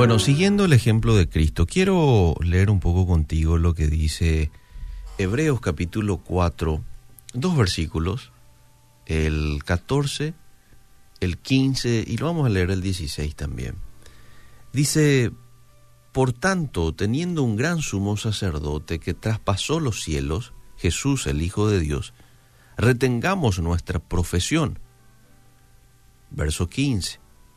Bueno, siguiendo el ejemplo de Cristo, quiero leer un poco contigo lo que dice Hebreos capítulo 4, dos versículos, el 14, el 15 y lo vamos a leer el 16 también. Dice, por tanto, teniendo un gran sumo sacerdote que traspasó los cielos, Jesús el Hijo de Dios, retengamos nuestra profesión. Verso 15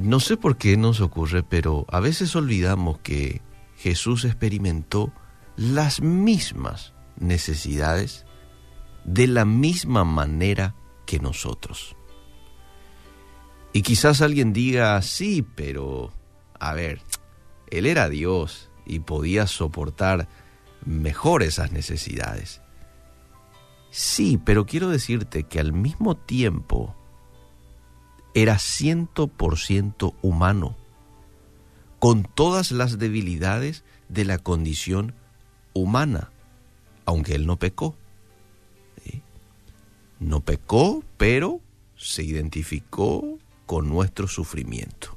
No sé por qué nos ocurre, pero a veces olvidamos que Jesús experimentó las mismas necesidades de la misma manera que nosotros. Y quizás alguien diga, sí, pero, a ver, Él era Dios y podía soportar mejor esas necesidades. Sí, pero quiero decirte que al mismo tiempo era ciento por ciento humano, con todas las debilidades de la condición humana, aunque él no pecó. No pecó, pero se identificó con nuestro sufrimiento.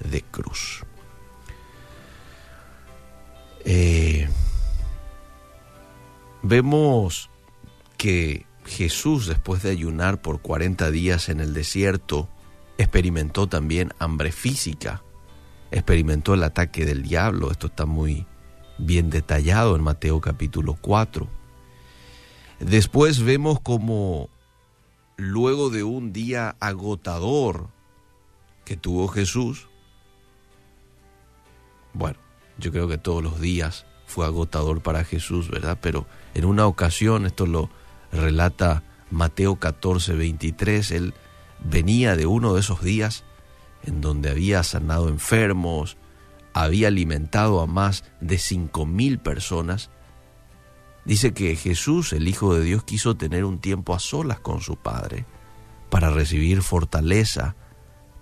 de cruz. Eh, vemos que Jesús, después de ayunar por 40 días en el desierto, experimentó también hambre física, experimentó el ataque del diablo, esto está muy bien detallado en Mateo capítulo 4. Después vemos como luego de un día agotador que tuvo Jesús, bueno, yo creo que todos los días fue agotador para Jesús, ¿verdad? Pero en una ocasión, esto lo relata Mateo 14, 23, él venía de uno de esos días en donde había sanado enfermos, había alimentado a más de cinco mil personas. Dice que Jesús, el Hijo de Dios, quiso tener un tiempo a solas con su Padre para recibir fortaleza,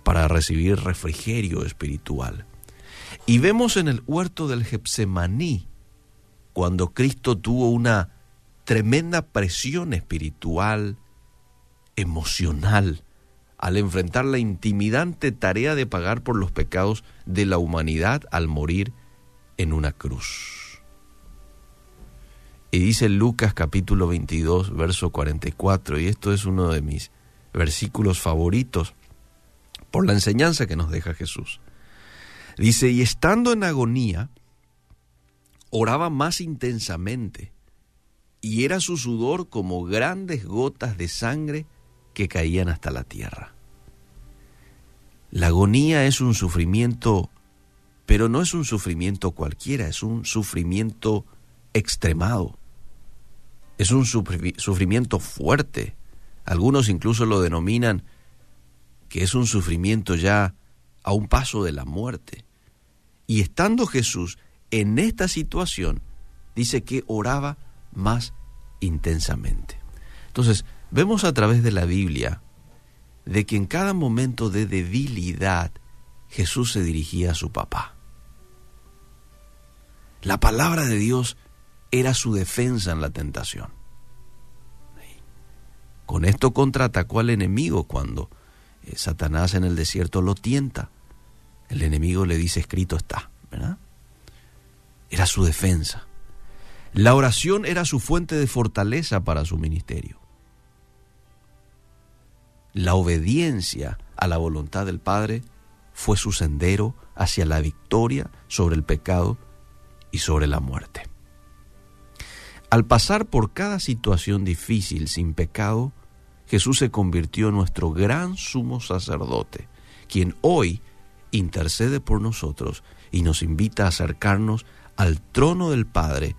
para recibir refrigerio espiritual. Y vemos en el huerto del Getsemaní, cuando Cristo tuvo una tremenda presión espiritual, emocional, al enfrentar la intimidante tarea de pagar por los pecados de la humanidad al morir en una cruz. Y dice Lucas capítulo 22, verso 44, y esto es uno de mis versículos favoritos por la enseñanza que nos deja Jesús. Dice, y estando en agonía, oraba más intensamente, y era su sudor como grandes gotas de sangre que caían hasta la tierra. La agonía es un sufrimiento, pero no es un sufrimiento cualquiera, es un sufrimiento extremado. Es un sufrimiento fuerte. Algunos incluso lo denominan que es un sufrimiento ya a un paso de la muerte. Y estando Jesús en esta situación, dice que oraba más intensamente. Entonces, vemos a través de la Biblia de que en cada momento de debilidad Jesús se dirigía a su papá. La palabra de Dios era su defensa en la tentación. Con esto contraatacó al enemigo cuando eh, Satanás en el desierto lo tienta. El enemigo le dice, escrito está, ¿verdad? Era su defensa. La oración era su fuente de fortaleza para su ministerio. La obediencia a la voluntad del Padre fue su sendero hacia la victoria sobre el pecado y sobre la muerte. Al pasar por cada situación difícil sin pecado, Jesús se convirtió en nuestro gran sumo sacerdote, quien hoy intercede por nosotros y nos invita a acercarnos al trono del Padre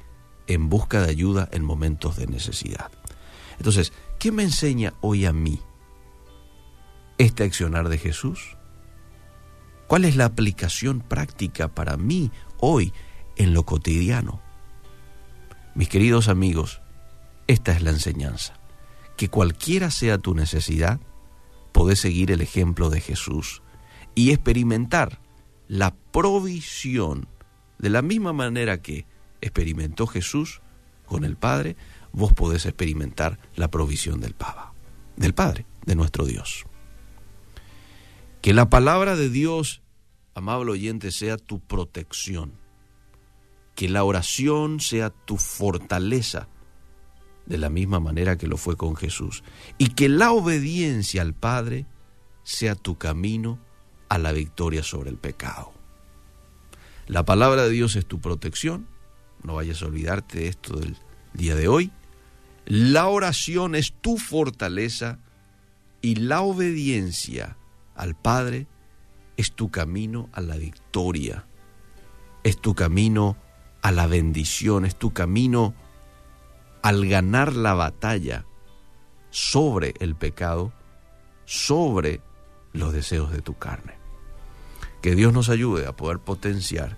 en busca de ayuda en momentos de necesidad. Entonces, ¿qué me enseña hoy a mí este accionar de Jesús? ¿Cuál es la aplicación práctica para mí hoy en lo cotidiano? Mis queridos amigos, esta es la enseñanza. Que cualquiera sea tu necesidad, podés seguir el ejemplo de Jesús y experimentar la provisión de la misma manera que experimentó Jesús con el Padre, vos podés experimentar la provisión del Papa, del Padre, de nuestro Dios. Que la palabra de Dios, amable oyente, sea tu protección. Que la oración sea tu fortaleza, de la misma manera que lo fue con Jesús. Y que la obediencia al Padre sea tu camino a la victoria sobre el pecado. La palabra de Dios es tu protección, no vayas a olvidarte de esto del día de hoy. La oración es tu fortaleza y la obediencia al Padre es tu camino a la victoria, es tu camino a la bendición, es tu camino al ganar la batalla sobre el pecado, sobre los deseos de tu carne. Que Dios nos ayude a poder potenciar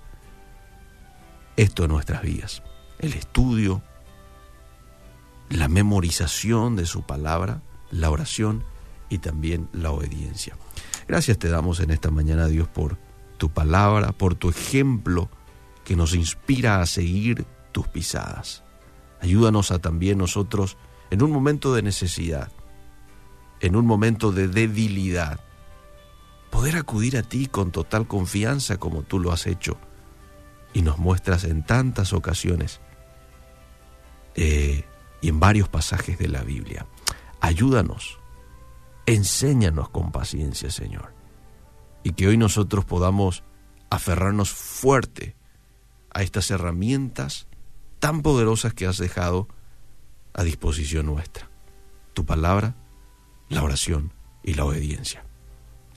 esto en nuestras vidas. El estudio, la memorización de su palabra, la oración y también la obediencia. Gracias te damos en esta mañana, Dios, por tu palabra, por tu ejemplo que nos inspira a seguir tus pisadas. Ayúdanos a también nosotros en un momento de necesidad, en un momento de debilidad, poder acudir a ti con total confianza como tú lo has hecho y nos muestras en tantas ocasiones eh, y en varios pasajes de la Biblia. Ayúdanos, enséñanos con paciencia, Señor, y que hoy nosotros podamos aferrarnos fuerte a estas herramientas tan poderosas que has dejado a disposición nuestra. Tu palabra, la oración y la obediencia